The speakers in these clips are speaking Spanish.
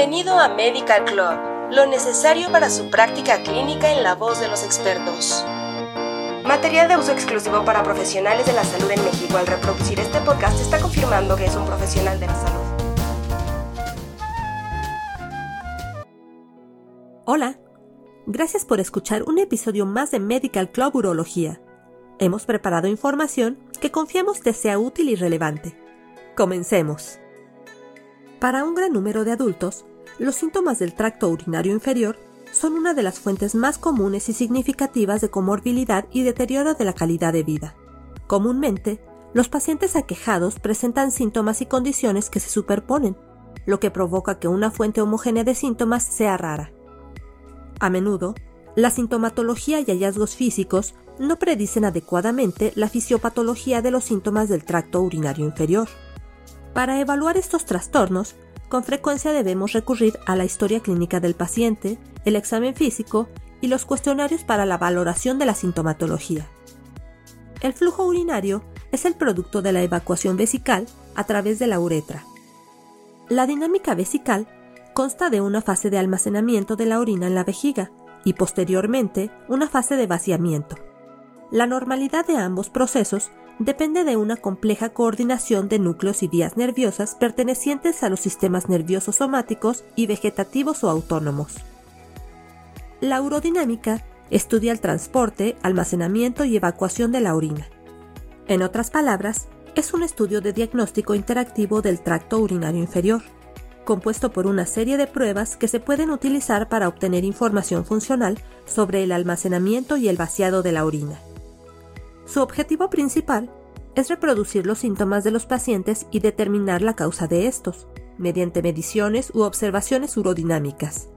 Bienvenido a Medical Club, lo necesario para su práctica clínica en la voz de los expertos. Material de uso exclusivo para profesionales de la salud en México. Al reproducir este podcast está confirmando que es un profesional de la salud. Hola, gracias por escuchar un episodio más de Medical Club Urología. Hemos preparado información que confiamos te sea útil y relevante. Comencemos. Para un gran número de adultos, los síntomas del tracto urinario inferior son una de las fuentes más comunes y significativas de comorbilidad y deterioro de la calidad de vida. Comúnmente, los pacientes aquejados presentan síntomas y condiciones que se superponen, lo que provoca que una fuente homogénea de síntomas sea rara. A menudo, la sintomatología y hallazgos físicos no predicen adecuadamente la fisiopatología de los síntomas del tracto urinario inferior. Para evaluar estos trastornos, con frecuencia debemos recurrir a la historia clínica del paciente, el examen físico y los cuestionarios para la valoración de la sintomatología. El flujo urinario es el producto de la evacuación vesical a través de la uretra. La dinámica vesical consta de una fase de almacenamiento de la orina en la vejiga y posteriormente una fase de vaciamiento. La normalidad de ambos procesos depende de una compleja coordinación de núcleos y vías nerviosas pertenecientes a los sistemas nerviosos somáticos y vegetativos o autónomos. La urodinámica estudia el transporte, almacenamiento y evacuación de la orina. En otras palabras, es un estudio de diagnóstico interactivo del tracto urinario inferior, compuesto por una serie de pruebas que se pueden utilizar para obtener información funcional sobre el almacenamiento y el vaciado de la orina. Su objetivo principal es reproducir los síntomas de los pacientes y determinar la causa de estos, mediante mediciones u observaciones urodinámicas.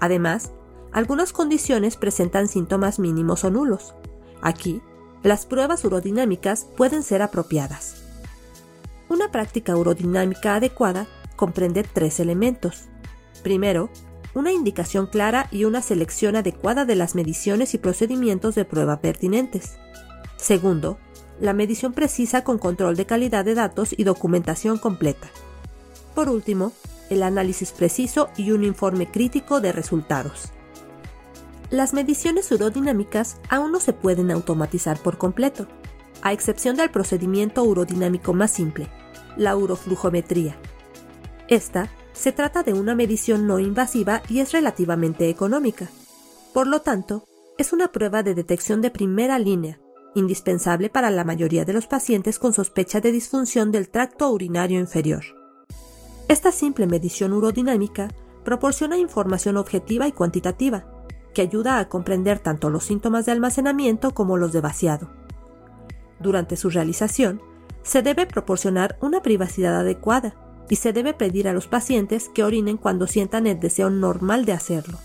Además, algunas condiciones presentan síntomas mínimos o nulos. Aquí, las pruebas urodinámicas pueden ser apropiadas. Una práctica urodinámica adecuada comprende tres elementos. Primero, una indicación clara y una selección adecuada de las mediciones y procedimientos de prueba pertinentes. Segundo, la medición precisa con control de calidad de datos y documentación completa. Por último, el análisis preciso y un informe crítico de resultados. Las mediciones urodinámicas aún no se pueden automatizar por completo, a excepción del procedimiento urodinámico más simple, la uroflujometría. Esta se trata de una medición no invasiva y es relativamente económica. Por lo tanto, es una prueba de detección de primera línea indispensable para la mayoría de los pacientes con sospecha de disfunción del tracto urinario inferior. Esta simple medición urodinámica proporciona información objetiva y cuantitativa, que ayuda a comprender tanto los síntomas de almacenamiento como los de vaciado. Durante su realización, se debe proporcionar una privacidad adecuada y se debe pedir a los pacientes que orinen cuando sientan el deseo normal de hacerlo.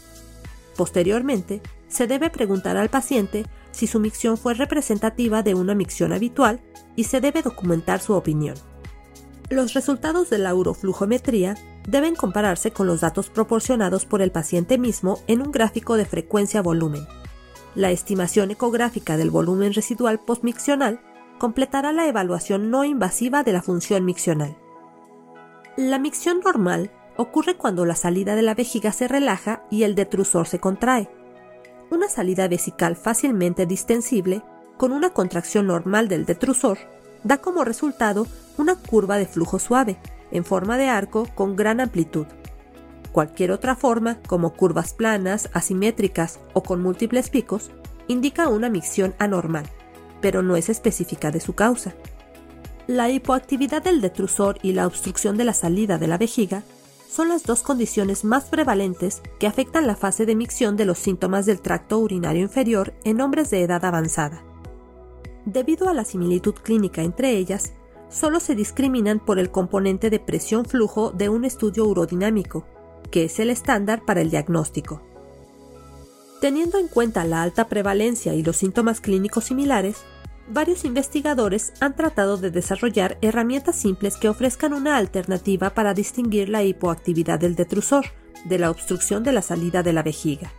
Posteriormente, se debe preguntar al paciente si su micción fue representativa de una micción habitual y se debe documentar su opinión. Los resultados de la uroflujometría deben compararse con los datos proporcionados por el paciente mismo en un gráfico de frecuencia-volumen. La estimación ecográfica del volumen residual postmiccional completará la evaluación no invasiva de la función miccional. La micción normal ocurre cuando la salida de la vejiga se relaja y el detrusor se contrae, una salida vesical fácilmente distensible, con una contracción normal del detrusor, da como resultado una curva de flujo suave, en forma de arco con gran amplitud. Cualquier otra forma, como curvas planas, asimétricas o con múltiples picos, indica una micción anormal, pero no es específica de su causa. La hipoactividad del detrusor y la obstrucción de la salida de la vejiga son las dos condiciones más prevalentes que afectan la fase de micción de los síntomas del tracto urinario inferior en hombres de edad avanzada. Debido a la similitud clínica entre ellas, solo se discriminan por el componente de presión-flujo de un estudio urodinámico, que es el estándar para el diagnóstico. Teniendo en cuenta la alta prevalencia y los síntomas clínicos similares, varios investigadores han tratado de desarrollar herramientas simples que ofrezcan una alternativa para distinguir la hipoactividad del detrusor de la obstrucción de la salida de la vejiga.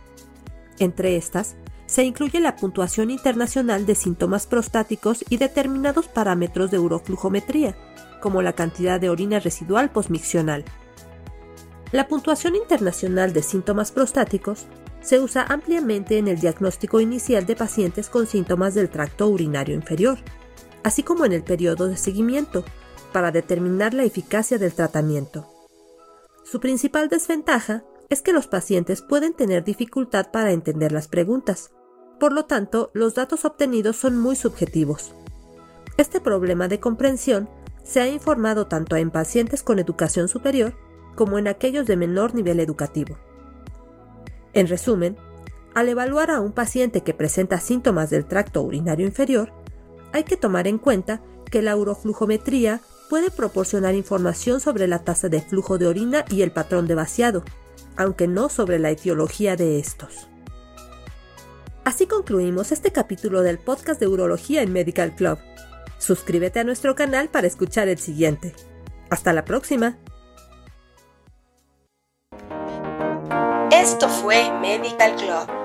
Entre estas, se incluye la puntuación internacional de síntomas prostáticos y determinados parámetros de uroflujometría, como la cantidad de orina residual posmiccional. La puntuación internacional de síntomas prostáticos se usa ampliamente en el diagnóstico inicial de pacientes con síntomas del tracto urinario inferior, así como en el periodo de seguimiento, para determinar la eficacia del tratamiento. Su principal desventaja es que los pacientes pueden tener dificultad para entender las preguntas, por lo tanto, los datos obtenidos son muy subjetivos. Este problema de comprensión se ha informado tanto en pacientes con educación superior como en aquellos de menor nivel educativo. En resumen, al evaluar a un paciente que presenta síntomas del tracto urinario inferior, hay que tomar en cuenta que la uroflujometría puede proporcionar información sobre la tasa de flujo de orina y el patrón de vaciado, aunque no sobre la etiología de estos. Así concluimos este capítulo del podcast de Urología en Medical Club. Suscríbete a nuestro canal para escuchar el siguiente. Hasta la próxima. Fue Medical Club